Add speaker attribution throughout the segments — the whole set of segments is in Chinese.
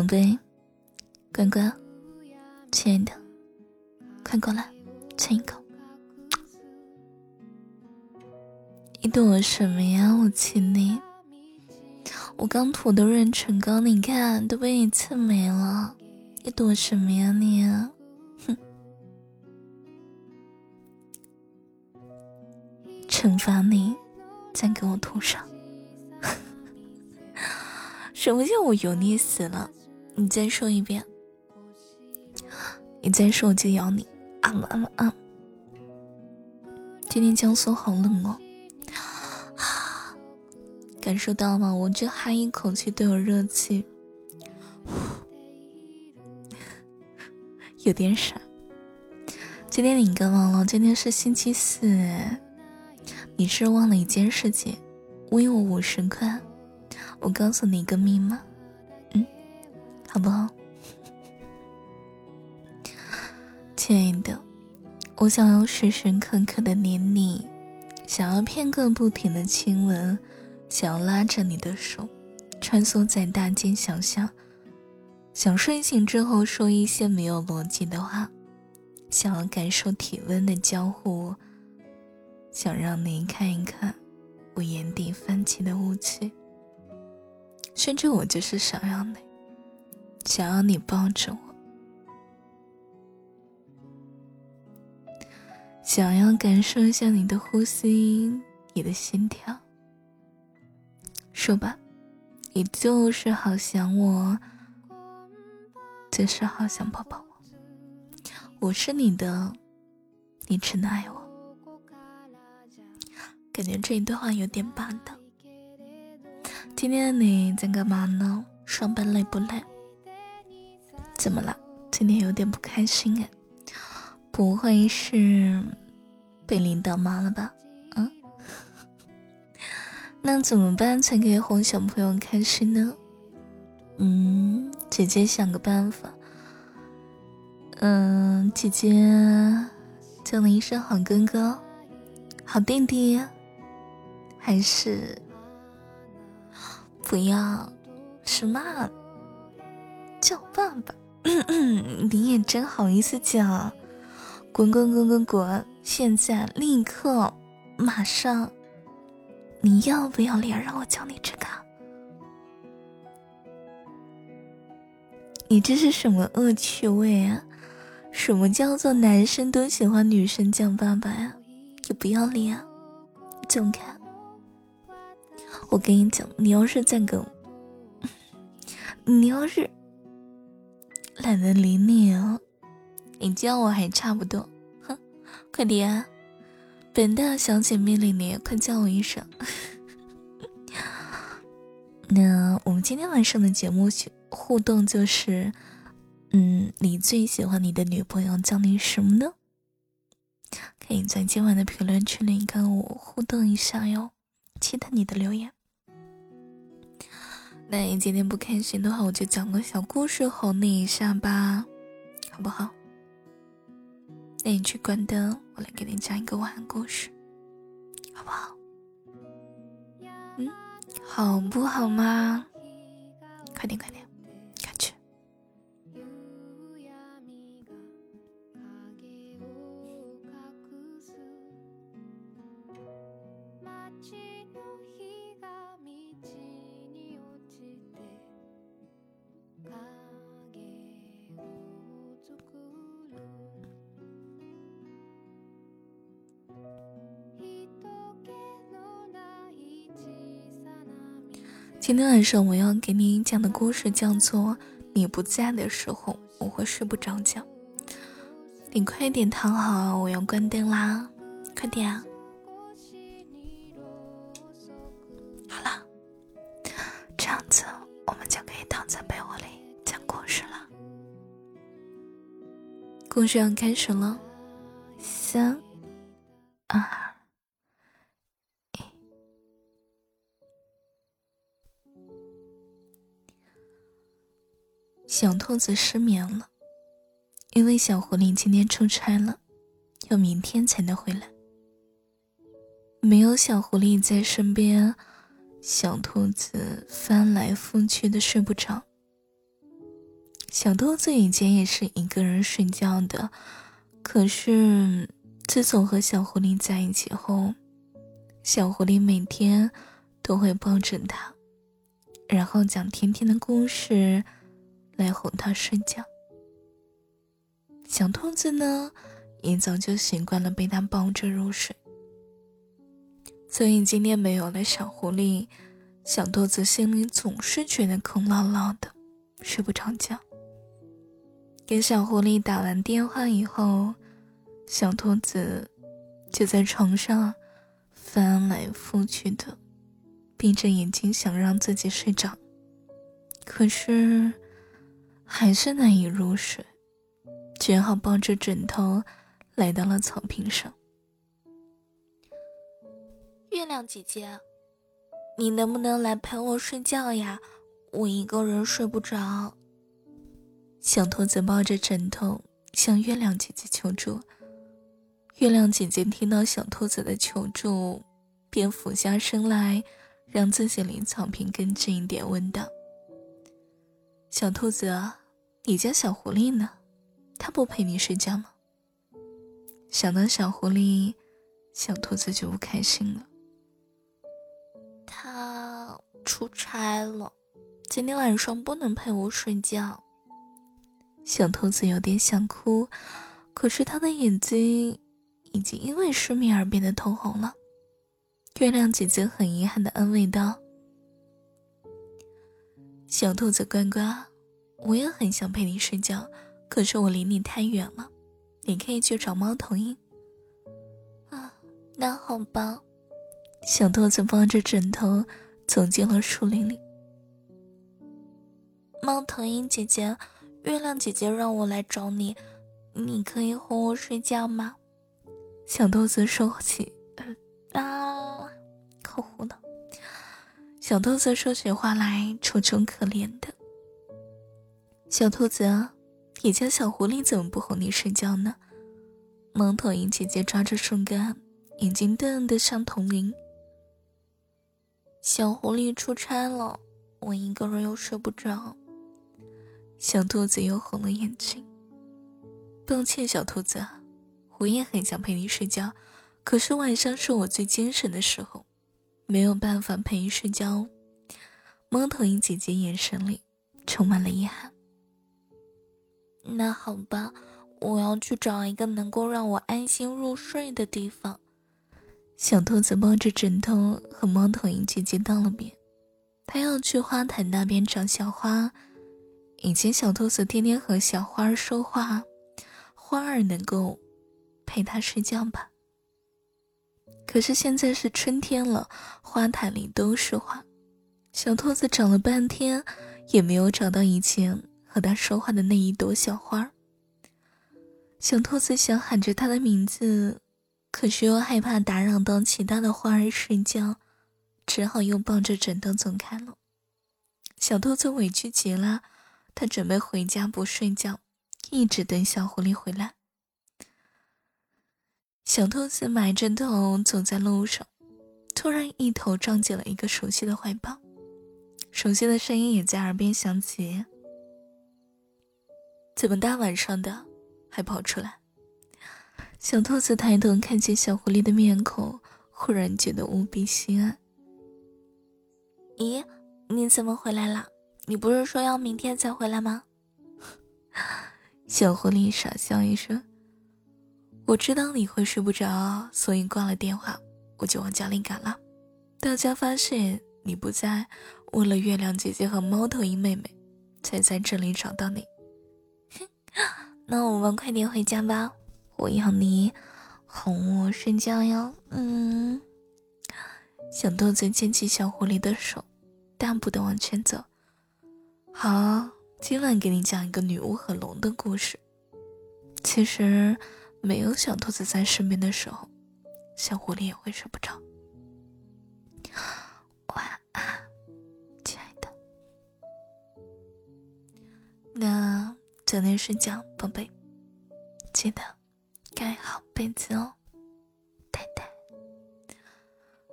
Speaker 1: 宝贝，乖乖，亲爱的，快过来，亲一口。你躲什么呀？我亲你。我刚涂的润唇膏，你看都被你蹭没了。你躲什么呀你？哼！惩罚你，再给我涂上。什么叫我油腻死了？你再说一遍。你再说我就咬你。啊啊啊！今天江苏好冷哦。感受到吗？我这哈一口气都有热气，有点傻。今天你干嘛了？今天是星期四，你是忘了一件事情，微我五十块。我告诉你一个密码，好不好？亲爱的，我想要时时刻刻的黏你，想要片刻不停的亲吻，想要拉着你的手，穿梭在大街小巷，想睡醒之后说一些没有逻辑的话，想要感受体温的交互，想让你看一看我眼底泛起的雾气。甚至我就是想要你，想要你抱着我，想要感受一下你的呼吸，你的心跳。说吧，你就是好想我，就是好想抱抱我。我是你的，你真的爱我。感觉这一段话有点霸道。今天的你在干嘛呢？上班累不累？怎么了？今天有点不开心哎，不会是被领导骂了吧？嗯，那怎么办才可以哄小朋友开心呢？嗯，姐姐想个办法。嗯，姐姐叫你一声好哥哥、好弟弟，还是？不要，什么？叫爸爸？你也真好意思讲？滚滚滚滚滚！现在立刻，马上！你要不要脸？让我叫你这个？你这是什么恶趣味啊？什么叫做男生都喜欢女生叫爸爸呀？你不要脸！走开！我跟你讲，你要是再跟，你要是懒得理你哦，你叫我还差不多，哼，快点，本大小姐命令你，快叫我一声。那我们今天晚上的节目互动就是，嗯，你最喜欢你的女朋友叫你什么呢？可以在今晚的评论区里跟我互动一下哟，期待你的留言。那你今天不开心的话，我就讲个小故事哄你一下吧，好不好？那你去关灯，我来给你讲一个晚安故事，好不好？嗯，好不好嘛？快点，快点。今天晚上我要给你讲的故事叫做《你不在的时候我会睡不着觉》，你快点躺好，我要关灯啦，快点！好了，这样子我们就可以躺在被窝里讲故事了。故事要开始了，三、二。小兔子失眠了，因为小狐狸今天出差了，要明天才能回来。没有小狐狸在身边，小兔子翻来覆去的睡不着。小兔子以前也是一个人睡觉的，可是自从和小狐狸在一起后，小狐狸每天都会抱着它，然后讲甜甜的故事来哄它睡觉。小兔子呢，也早就习惯了被它抱着入睡，所以今天没有了小狐狸，小兔子心里总是觉得空落落的，睡不着觉。给小狐狸打完电话以后，小兔子就在床上翻来覆去的，闭着眼睛想让自己睡着，可是还是难以入睡，只好抱着枕头来到了草坪上。
Speaker 2: 月亮姐姐，你能不能来陪我睡觉呀？我一个人睡不着。
Speaker 1: 小兔子抱着枕头向月亮姐姐求助。月亮姐姐听到小兔子的求助，便俯下身来，让自己离草坪更近一点，问道：“小兔子，你家小狐狸呢？它不陪你睡觉吗？”想到小狐狸，小兔子就不开心了。
Speaker 2: 它出差了，今天晚上不能陪我睡觉。
Speaker 1: 小兔子有点想哭，可是它的眼睛已经因为失眠而变得通红了。月亮姐姐很遗憾的安慰道：“小兔子乖乖，我也很想陪你睡觉，可是我离你太远了，你可以去找猫头鹰。”
Speaker 2: 啊，那好吧。
Speaker 1: 小兔子抱着枕头走进了树林里。
Speaker 2: 猫头鹰姐姐。月亮姐姐让我来找你，你可以哄我睡觉吗？
Speaker 1: 小兔子说起，啊，
Speaker 2: 可糊了。
Speaker 1: 小兔子说起话来楚楚可怜的。小兔子，你家小狐狸怎么不哄你睡觉呢？猫头鹰姐姐抓着树干，眼睛瞪得像铜铃。
Speaker 2: 小狐狸出差了，我一个人又睡不着。
Speaker 1: 小兔子又红了眼睛。抱歉，小兔子，我也很想陪你睡觉，可是晚上是我最精神的时候，没有办法陪你睡觉。猫头鹰姐姐眼神里充满了遗憾。
Speaker 2: 那好吧，我要去找一个能够让我安心入睡的地方。
Speaker 1: 小兔子抱着枕头和猫头鹰姐姐道了别，它要去花坛那边找小花。以前小兔子天天和小花儿说话，花儿能够陪它睡觉吧？可是现在是春天了，花坛里都是花，小兔子找了半天也没有找到以前和他说话的那一朵小花。小兔子想喊着他的名字，可是又害怕打扰到其他的花儿睡觉，只好又抱着枕头走开了。小兔子委屈极了。他准备回家不睡觉，一直等小狐狸回来。小兔子埋着头走在路上，突然一头撞进了一个熟悉的怀抱，熟悉的声音也在耳边响起：“怎么大晚上的还跑出来？”小兔子抬头看见小狐狸的面孔，忽然觉得无比心安。
Speaker 2: “咦，你怎么回来了？”你不是说要明天才回来吗？
Speaker 1: 小狐狸傻笑一声：“我知道你会睡不着，所以挂了电话，我就往家里赶了。大家发现你不在，问了月亮姐姐和猫头鹰妹妹，才在这里找到你。
Speaker 2: 那我们快点回家吧，我要你哄我睡觉哟。”嗯。
Speaker 1: 小兔子牵起小狐狸的手，大步的往前走。好，今晚给你讲一个女巫和龙的故事。其实，没有小兔子在身边的时候，小狐狸也会睡不着。晚安，亲爱的。那早点睡觉，宝贝，记得盖好被子哦，太太。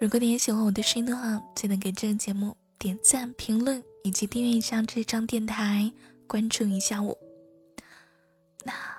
Speaker 1: 如果你也喜欢我的声音的话，记得给这个节目点赞、评论。以及订阅一下这张电台，关注一下我。那。